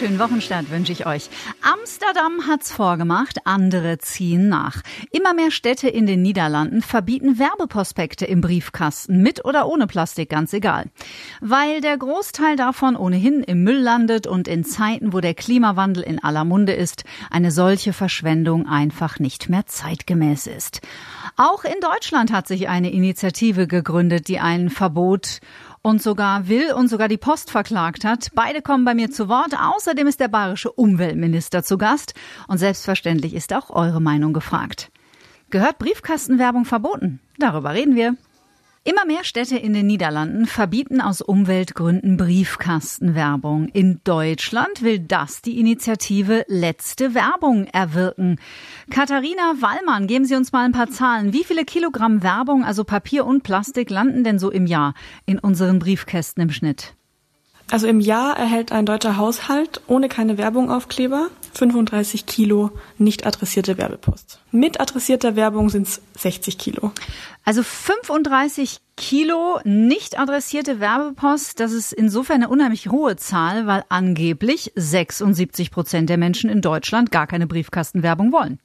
Schönen Wochenstart wünsche ich euch. Amsterdam hat's vorgemacht, andere ziehen nach. Immer mehr Städte in den Niederlanden verbieten Werbeprospekte im Briefkasten, mit oder ohne Plastik, ganz egal. Weil der Großteil davon ohnehin im Müll landet und in Zeiten, wo der Klimawandel in aller Munde ist, eine solche Verschwendung einfach nicht mehr zeitgemäß ist. Auch in Deutschland hat sich eine Initiative gegründet, die ein Verbot und sogar will und sogar die Post verklagt hat. Beide kommen bei mir zu Wort. Außerdem ist der bayerische Umweltminister zu Gast und selbstverständlich ist auch eure Meinung gefragt. Gehört Briefkastenwerbung verboten? Darüber reden wir. Immer mehr Städte in den Niederlanden verbieten aus Umweltgründen Briefkastenwerbung. In Deutschland will das die Initiative Letzte Werbung erwirken. Katharina Wallmann, geben Sie uns mal ein paar Zahlen. Wie viele Kilogramm Werbung, also Papier und Plastik, landen denn so im Jahr in unseren Briefkästen im Schnitt? Also im Jahr erhält ein deutscher Haushalt ohne keine Werbung Aufkleber 35 Kilo nicht adressierte Werbepost. Mit adressierter Werbung sind es 60 Kilo. Also 35 Kilo nicht adressierte Werbepost, das ist insofern eine unheimlich hohe Zahl, weil angeblich 76 Prozent der Menschen in Deutschland gar keine Briefkastenwerbung wollen.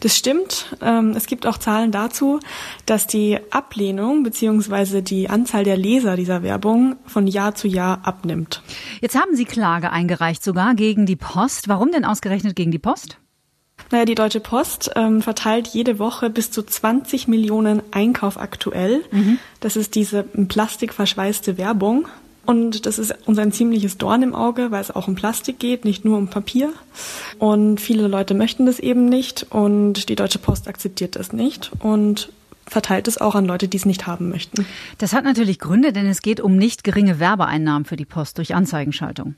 Das stimmt. Ähm, es gibt auch Zahlen dazu, dass die Ablehnung bzw. die Anzahl der Leser dieser Werbung von Jahr zu Jahr abnimmt. Jetzt haben Sie Klage eingereicht sogar gegen die Post. Warum denn ausgerechnet gegen die Post? Naja, die Deutsche Post ähm, verteilt jede Woche bis zu 20 Millionen Einkauf aktuell. Mhm. Das ist diese plastikverschweißte Werbung. Und das ist uns ein ziemliches Dorn im Auge, weil es auch um Plastik geht, nicht nur um Papier. Und viele Leute möchten das eben nicht und die Deutsche Post akzeptiert das nicht und verteilt es auch an Leute, die es nicht haben möchten. Das hat natürlich Gründe, denn es geht um nicht geringe Werbeeinnahmen für die Post durch Anzeigenschaltung.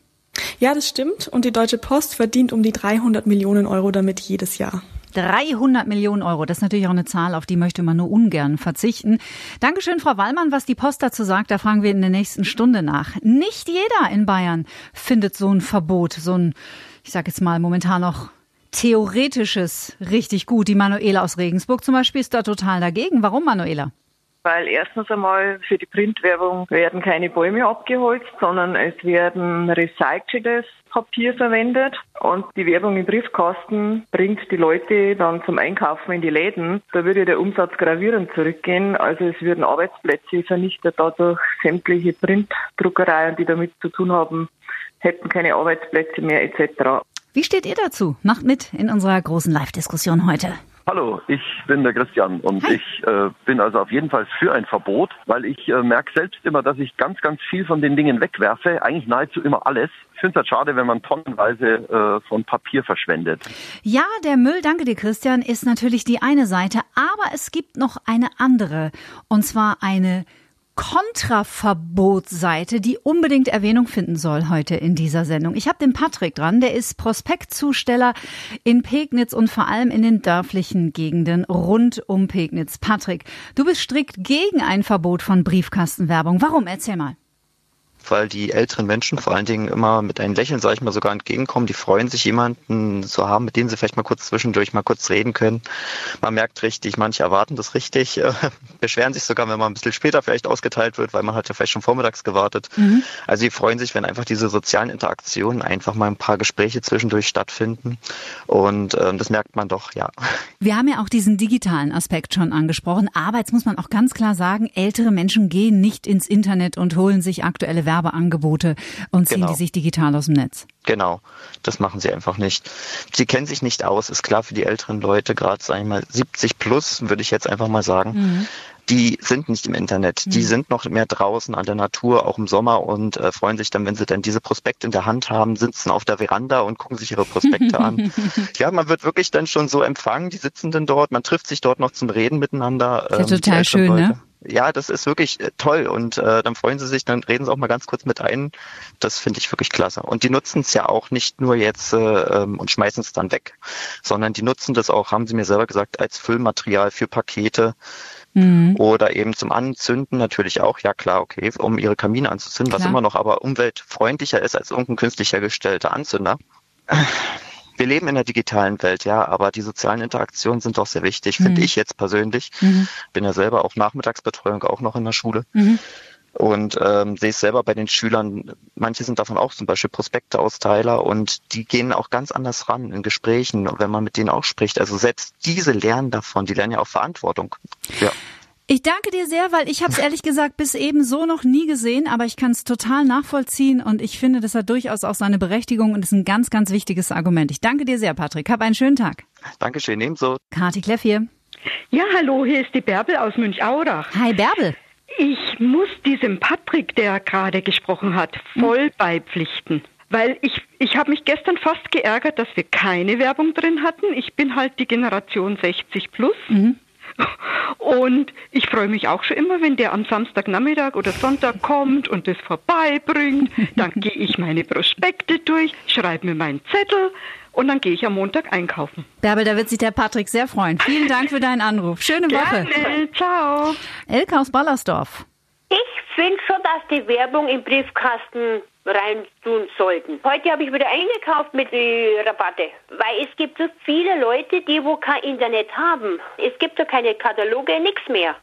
Ja, das stimmt. Und die Deutsche Post verdient um die 300 Millionen Euro damit jedes Jahr. 300 Millionen Euro. Das ist natürlich auch eine Zahl, auf die möchte man nur ungern verzichten. Dankeschön, Frau Wallmann. Was die Post dazu sagt, da fragen wir in der nächsten Stunde nach. Nicht jeder in Bayern findet so ein Verbot, so ein, ich sage jetzt mal momentan noch theoretisches richtig gut. Die Manuela aus Regensburg zum Beispiel ist da total dagegen. Warum, Manuela? Weil erstens einmal für die Printwerbung werden keine Bäume abgeholzt, sondern es werden recyceltes Papier verwendet und die Werbung im Briefkasten bringt die Leute dann zum Einkaufen in die Läden. Da würde der Umsatz gravierend zurückgehen. Also es würden Arbeitsplätze vernichtet dadurch sämtliche Printdruckereien, die damit zu tun haben, hätten keine Arbeitsplätze mehr etc. Wie steht ihr dazu? Macht mit in unserer großen Live-Diskussion heute. Hallo, ich bin der Christian und Hi. ich äh, bin also auf jeden Fall für ein Verbot, weil ich äh, merke selbst immer, dass ich ganz, ganz viel von den Dingen wegwerfe, eigentlich nahezu immer alles. Ich finde es halt schade, wenn man tonnenweise äh, von Papier verschwendet. Ja, der Müll, danke dir Christian, ist natürlich die eine Seite, aber es gibt noch eine andere und zwar eine Kontraverbotsseite, die unbedingt Erwähnung finden soll heute in dieser Sendung. Ich habe den Patrick dran, der ist Prospektzusteller in Pegnitz und vor allem in den dörflichen Gegenden rund um Pegnitz. Patrick, du bist strikt gegen ein Verbot von Briefkastenwerbung. Warum? Erzähl mal weil die älteren Menschen vor allen Dingen immer mit einem Lächeln, sage ich mal, sogar entgegenkommen. Die freuen sich, jemanden zu haben, mit dem sie vielleicht mal kurz zwischendurch mal kurz reden können. Man merkt richtig, manche erwarten das richtig, äh, beschweren sich sogar, wenn man ein bisschen später vielleicht ausgeteilt wird, weil man hat ja vielleicht schon vormittags gewartet. Mhm. Also sie freuen sich, wenn einfach diese sozialen Interaktionen, einfach mal ein paar Gespräche zwischendurch stattfinden. Und äh, das merkt man doch, ja. Wir haben ja auch diesen digitalen Aspekt schon angesprochen, aber jetzt muss man auch ganz klar sagen, ältere Menschen gehen nicht ins Internet und holen sich aktuelle Werbung Werbeangebote und ziehen genau. die sich digital aus dem Netz. Genau, das machen sie einfach nicht. Sie kennen sich nicht aus, ist klar für die älteren Leute, gerade sag ich mal 70 plus, würde ich jetzt einfach mal sagen. Mhm die sind nicht im Internet, die mhm. sind noch mehr draußen an der Natur, auch im Sommer und äh, freuen sich dann, wenn sie dann diese Prospekte in der Hand haben, sitzen auf der Veranda und gucken sich ihre Prospekte an. Ja, man wird wirklich dann schon so empfangen, die sitzen dann dort, man trifft sich dort noch zum Reden miteinander. Das ist ähm, total schön, Leute. ne? Ja, das ist wirklich äh, toll und äh, dann freuen sie sich, dann reden sie auch mal ganz kurz mit ein. Das finde ich wirklich klasse. Und die nutzen es ja auch nicht nur jetzt äh, ähm, und schmeißen es dann weg, sondern die nutzen das auch, haben sie mir selber gesagt, als Füllmaterial für Pakete mhm. oder eben zum Anzünden natürlich auch, ja klar, okay, um ihre Kamine anzuzünden, klar. was immer noch aber umweltfreundlicher ist als irgendein künstlich hergestellter Anzünder wir leben in der digitalen Welt, ja, aber die sozialen Interaktionen sind doch sehr wichtig, finde mhm. ich jetzt persönlich. Mhm. Bin ja selber auch Nachmittagsbetreuung auch noch in der Schule. Mhm. Und ähm, sehe es selber bei den Schülern, manche sind davon auch zum Beispiel Prospekteausteiler und die gehen auch ganz anders ran in Gesprächen, wenn man mit denen auch spricht. Also selbst diese lernen davon, die lernen ja auch Verantwortung. Ja. Ich danke dir sehr, weil ich habe es ehrlich gesagt bis eben so noch nie gesehen, aber ich kann es total nachvollziehen und ich finde, das hat durchaus auch seine Berechtigung und ist ein ganz, ganz wichtiges Argument. Ich danke dir sehr, Patrick. Hab einen schönen Tag. Dankeschön, ebenso. Kati Kleff hier. Ja, hallo, hier ist die Bärbel aus Münchaurach. Hi, Bärbel. Ich muss diesem Patrick, der gerade gesprochen hat, voll hm. beipflichten. Weil ich, ich habe mich gestern fast geärgert, dass wir keine Werbung drin hatten. Ich bin halt die Generation 60 plus. Mhm. Und ich freue mich auch schon immer, wenn der am Samstagnachmittag oder Sonntag kommt und das vorbeibringt. Dann gehe ich meine Prospekte durch, schreibe mir meinen Zettel und dann gehe ich am Montag einkaufen. Bärbel, da wird sich der Patrick sehr freuen. Vielen Dank für deinen Anruf. Schöne Woche. Gerne. Ciao. Elke aus Ballersdorf. Ich finde schon, dass die Werbung im Briefkasten rein tun sollten. Heute habe ich wieder eingekauft mit den Rabatte, weil es gibt so viele Leute, die wo kein Internet haben. Es gibt so keine Kataloge, nichts mehr.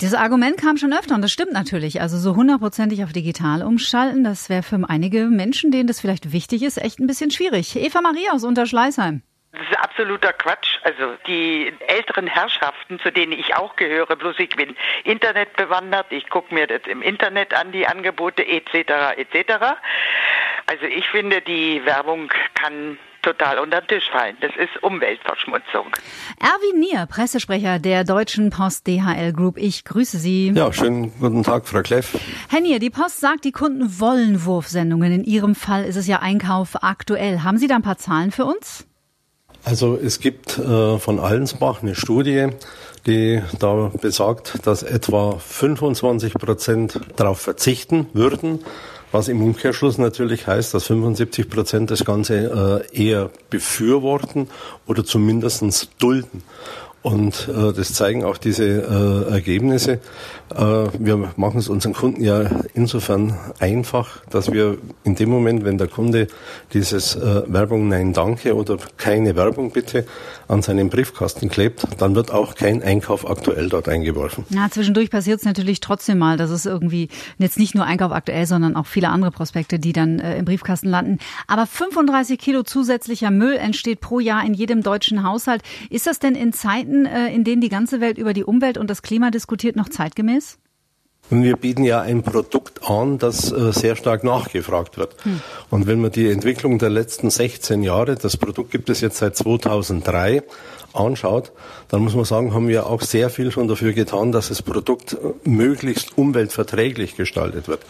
Dieses Argument kam schon öfter und das stimmt natürlich. Also so hundertprozentig auf digital umschalten, das wäre für einige Menschen, denen das vielleicht wichtig ist, echt ein bisschen schwierig. Eva Maria aus Unterschleißheim. Das ist absoluter Quatsch. Also die älteren Herrschaften, zu denen ich auch gehöre, bloß ich bin Internet bewandert, ich gucke mir das im Internet an, die Angebote etc. etc. Also ich finde, die Werbung kann total unter den Tisch fallen. Das ist Umweltverschmutzung. Erwin Nier, Pressesprecher der Deutschen Post DHL Group. Ich grüße Sie. Ja, schönen guten Tag, Frau Kleff. Herr Nier, die Post sagt, die Kunden wollen Wurfsendungen. In Ihrem Fall ist es ja Einkauf aktuell. Haben Sie da ein paar Zahlen für uns? Also es gibt äh, von Allensbach eine Studie, die da besagt, dass etwa 25 Prozent darauf verzichten würden, was im Umkehrschluss natürlich heißt, dass 75 Prozent das Ganze äh, eher befürworten oder zumindestens dulden. Und äh, das zeigen auch diese äh, Ergebnisse. Äh, wir machen es unseren Kunden ja insofern einfach, dass wir in dem Moment, wenn der Kunde dieses äh, Werbung Nein Danke oder keine Werbung bitte an seinen Briefkasten klebt, dann wird auch kein Einkauf aktuell dort eingeworfen. Na, zwischendurch passiert es natürlich trotzdem mal, dass es irgendwie jetzt nicht nur Einkauf aktuell, sondern auch viele andere Prospekte, die dann äh, im Briefkasten landen. Aber 35 Kilo zusätzlicher Müll entsteht pro Jahr in jedem deutschen Haushalt. Ist das denn in Zeiten, äh, in denen die ganze Welt über die Umwelt und das Klima diskutiert, noch zeitgemäß? Wir bieten ja ein Produkt an, das äh, sehr stark nachgefragt wird. Hm. Und wenn man die Entwicklung der letzten 16 Jahre, das Produkt gibt es jetzt seit 2003, anschaut, dann muss man sagen, haben wir auch sehr viel schon dafür getan, dass das Produkt möglichst umweltverträglich gestaltet wird.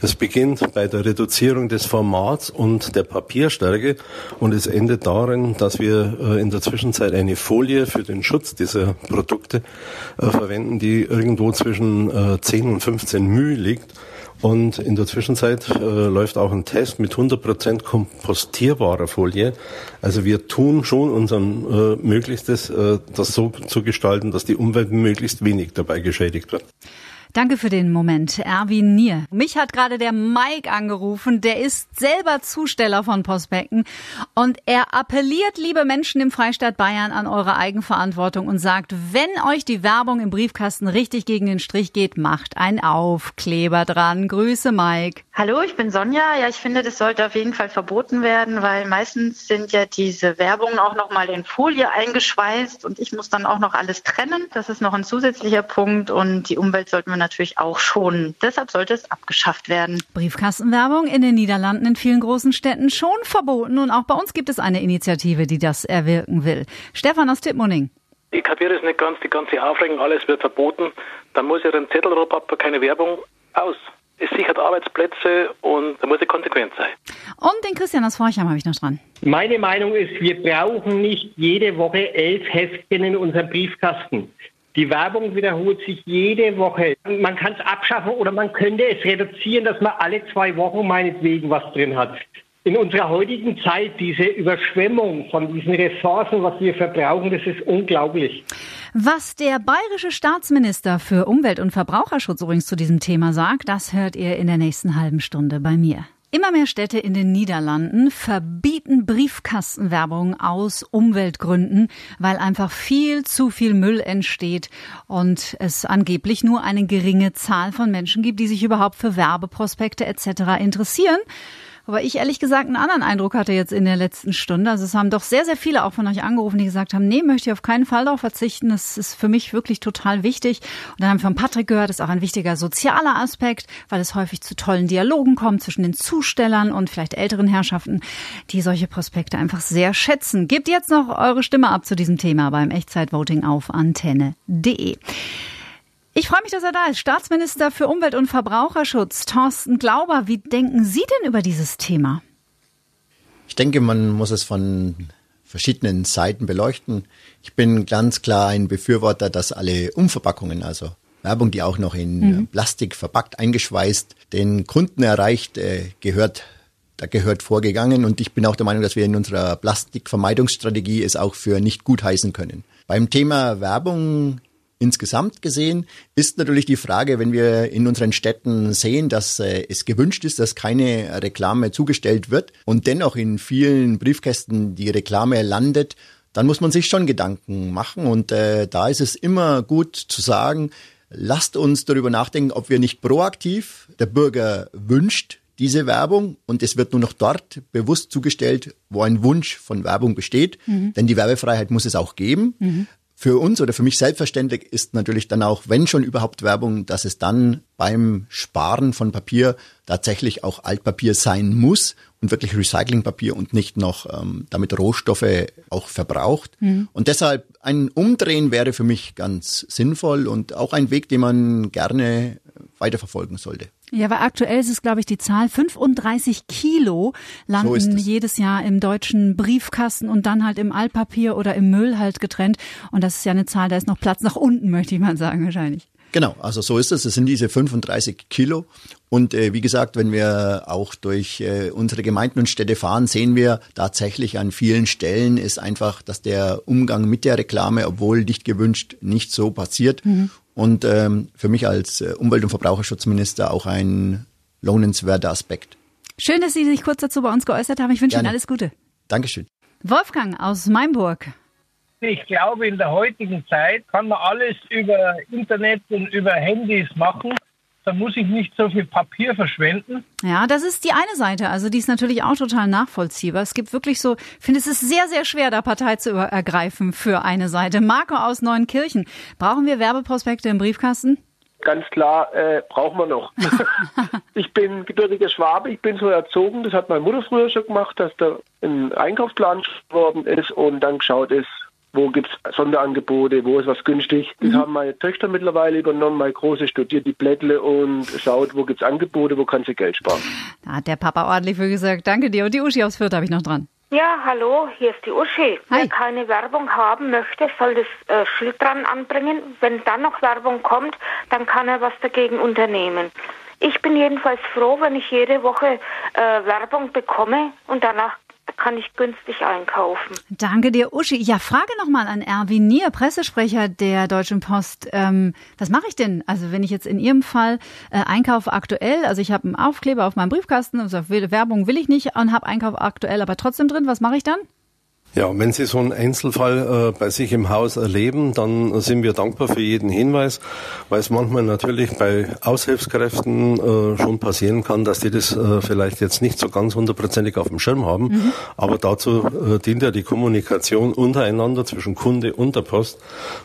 Das beginnt bei der Reduzierung des Formats und der Papierstärke und es endet darin, dass wir äh, in der Zwischenzeit eine Folie für den Schutz dieser Produkte äh, verwenden, die irgendwo zwischen 10 äh, und 15 μ liegt und in der Zwischenzeit äh, läuft auch ein Test mit 100% kompostierbarer Folie. Also wir tun schon unserem äh, Möglichstes, äh, das so zu gestalten, dass die Umwelt möglichst wenig dabei geschädigt wird. Danke für den Moment, Erwin Nier. Mich hat gerade der Mike angerufen, der ist selber Zusteller von Postbecken und er appelliert, liebe Menschen im Freistaat Bayern, an eure Eigenverantwortung und sagt, wenn euch die Werbung im Briefkasten richtig gegen den Strich geht, macht ein Aufkleber dran. Grüße, Mike. Hallo, ich bin Sonja. Ja, ich finde, das sollte auf jeden Fall verboten werden, weil meistens sind ja diese Werbungen auch noch mal in Folie eingeschweißt und ich muss dann auch noch alles trennen. Das ist noch ein zusätzlicher Punkt und die Umwelt sollten wir natürlich auch schonen. Deshalb sollte es abgeschafft werden. Briefkastenwerbung in den Niederlanden in vielen großen Städten schon verboten und auch bei uns gibt es eine Initiative, die das erwirken will. Stefan aus Tippmoning. Ich kapiere es nicht ganz, die ganze Aufregung, alles wird verboten. Dann muss ja ein Zettel drauf, keine Werbung, aus es sichert Arbeitsplätze und da muss es konsequent sein. Und den Christian aus Forchheim habe ich noch dran. Meine Meinung ist, wir brauchen nicht jede Woche elf Heftchen in unserem Briefkasten. Die Werbung wiederholt sich jede Woche. Man kann es abschaffen oder man könnte es reduzieren, dass man alle zwei Wochen meinetwegen was drin hat in unserer heutigen Zeit diese Überschwemmung von diesen Ressourcen, was wir verbrauchen, das ist unglaublich. Was der bayerische Staatsminister für Umwelt- und Verbraucherschutz übrigens zu diesem Thema sagt, das hört ihr in der nächsten halben Stunde bei mir. Immer mehr Städte in den Niederlanden verbieten Briefkastenwerbung aus Umweltgründen, weil einfach viel zu viel Müll entsteht und es angeblich nur eine geringe Zahl von Menschen gibt, die sich überhaupt für Werbeprospekte etc. interessieren. Aber ich ehrlich gesagt einen anderen Eindruck hatte jetzt in der letzten Stunde. Also es haben doch sehr, sehr viele auch von euch angerufen, die gesagt haben, nee, möchte ich auf keinen Fall darauf verzichten. Das ist für mich wirklich total wichtig. Und dann haben wir von Patrick gehört, ist auch ein wichtiger sozialer Aspekt, weil es häufig zu tollen Dialogen kommt zwischen den Zustellern und vielleicht älteren Herrschaften, die solche Prospekte einfach sehr schätzen. Gebt jetzt noch eure Stimme ab zu diesem Thema beim Echtzeitvoting auf antenne.de. Ich freue mich, dass er da ist. Staatsminister für Umwelt und Verbraucherschutz, Thorsten Glauber. Wie denken Sie denn über dieses Thema? Ich denke, man muss es von verschiedenen Seiten beleuchten. Ich bin ganz klar ein Befürworter, dass alle Umverpackungen, also Werbung, die auch noch in mhm. Plastik verpackt, eingeschweißt, den Kunden erreicht, äh, gehört da gehört vorgegangen und ich bin auch der Meinung, dass wir in unserer Plastikvermeidungsstrategie es auch für nicht gut heißen können. Beim Thema Werbung Insgesamt gesehen ist natürlich die Frage, wenn wir in unseren Städten sehen, dass äh, es gewünscht ist, dass keine Reklame zugestellt wird und dennoch in vielen Briefkästen die Reklame landet, dann muss man sich schon Gedanken machen. Und äh, da ist es immer gut zu sagen, lasst uns darüber nachdenken, ob wir nicht proaktiv, der Bürger wünscht diese Werbung und es wird nur noch dort bewusst zugestellt, wo ein Wunsch von Werbung besteht. Mhm. Denn die Werbefreiheit muss es auch geben. Mhm für uns oder für mich selbstverständlich ist natürlich dann auch, wenn schon überhaupt Werbung, dass es dann beim Sparen von Papier tatsächlich auch Altpapier sein muss und wirklich Recyclingpapier und nicht noch ähm, damit Rohstoffe auch verbraucht. Mhm. Und deshalb ein Umdrehen wäre für mich ganz sinnvoll und auch ein Weg, den man gerne weiterverfolgen sollte. Ja, weil aktuell ist es, glaube ich, die Zahl 35 Kilo landen so jedes Jahr im deutschen Briefkasten und dann halt im Altpapier oder im Müll halt getrennt. Und das ist ja eine Zahl, da ist noch Platz nach unten, möchte ich mal sagen, wahrscheinlich. Genau, also so ist es. Es sind diese 35 Kilo. Und äh, wie gesagt, wenn wir auch durch äh, unsere Gemeinden und Städte fahren, sehen wir tatsächlich an vielen Stellen ist einfach, dass der Umgang mit der Reklame, obwohl nicht gewünscht, nicht so passiert. Mhm und ähm, für mich als äh, Umwelt- und Verbraucherschutzminister auch ein lohnenswerter Aspekt. Schön, dass Sie sich kurz dazu bei uns geäußert haben. Ich wünsche Ihnen alles Gute. Dankeschön. Wolfgang aus Mainburg. Ich glaube, in der heutigen Zeit kann man alles über Internet und über Handys machen dann muss ich nicht so viel Papier verschwenden. Ja, das ist die eine Seite. Also die ist natürlich auch total nachvollziehbar. Es gibt wirklich so, ich finde, es ist sehr, sehr schwer, da Partei zu ergreifen für eine Seite. Marco aus Neunkirchen. Brauchen wir Werbeprospekte im Briefkasten? Ganz klar, äh, brauchen wir noch. ich bin gebürtiger Schwabe, ich bin so erzogen, das hat meine Mutter früher schon gemacht, dass da ein Einkaufsplan geworden ist und dann geschaut ist, wo gibt es Sonderangebote, wo ist was günstig. Das mhm. haben meine Töchter mittlerweile übernommen. Meine Große studiert die Blättle und schaut, wo gibt es Angebote, wo kann sie Geld sparen. Da hat der Papa ordentlich für gesagt. Danke dir. Und die Uschi aus Fürth habe ich noch dran. Ja, hallo, hier ist die Uschi. Hi. Wer keine Werbung haben möchte, soll das äh, Schild dran anbringen. Wenn dann noch Werbung kommt, dann kann er was dagegen unternehmen. Ich bin jedenfalls froh, wenn ich jede Woche äh, Werbung bekomme und danach kann ich günstig einkaufen. Danke dir, Uschi. Ja, Frage nochmal an Erwin Nier, Pressesprecher der Deutschen Post. Ähm, was mache ich denn? Also wenn ich jetzt in Ihrem Fall äh, einkaufe aktuell, also ich habe einen Aufkleber auf meinem Briefkasten, also Werbung will ich nicht und habe Einkauf aktuell aber trotzdem drin, was mache ich dann? Ja, wenn Sie so einen Einzelfall äh, bei sich im Haus erleben, dann sind wir dankbar für jeden Hinweis, weil es manchmal natürlich bei Aushilfskräften äh, schon passieren kann, dass die das äh, vielleicht jetzt nicht so ganz hundertprozentig auf dem Schirm haben. Mhm. Aber dazu äh, dient ja die Kommunikation untereinander zwischen Kunde und der Post.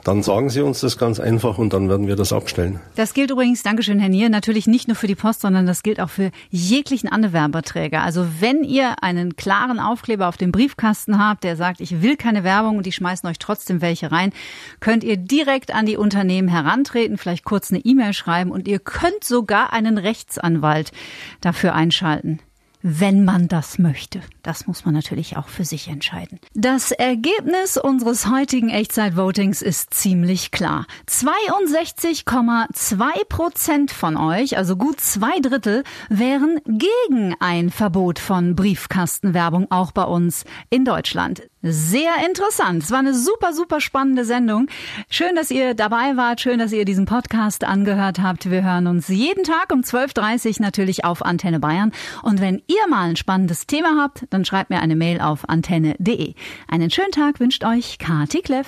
Dann sagen Sie uns das ganz einfach und dann werden wir das abstellen. Das gilt übrigens, Dankeschön, Herr Nier, natürlich nicht nur für die Post, sondern das gilt auch für jeglichen anderen Werbeträger. Also wenn ihr einen klaren Aufkleber auf dem Briefkasten habt, der sagt, ich will keine Werbung und die schmeißen euch trotzdem welche rein, könnt ihr direkt an die Unternehmen herantreten, vielleicht kurz eine E-Mail schreiben und ihr könnt sogar einen Rechtsanwalt dafür einschalten wenn man das möchte. Das muss man natürlich auch für sich entscheiden. Das Ergebnis unseres heutigen Echtzeitvotings ist ziemlich klar. 62,2 Prozent von euch, also gut zwei Drittel, wären gegen ein Verbot von Briefkastenwerbung auch bei uns in Deutschland. Sehr interessant. Es war eine super, super spannende Sendung. Schön, dass ihr dabei wart. Schön, dass ihr diesen Podcast angehört habt. Wir hören uns jeden Tag um 12.30 Uhr natürlich auf Antenne Bayern. Und wenn ihr mal ein spannendes Thema habt, dann schreibt mir eine Mail auf antenne.de. Einen schönen Tag wünscht euch Kati Kleff.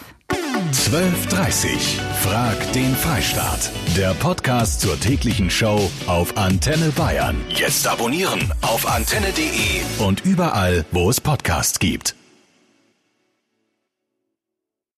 12.30 Frag den Freistaat. Der Podcast zur täglichen Show auf Antenne Bayern. Jetzt abonnieren auf antenne.de und überall, wo es Podcasts gibt.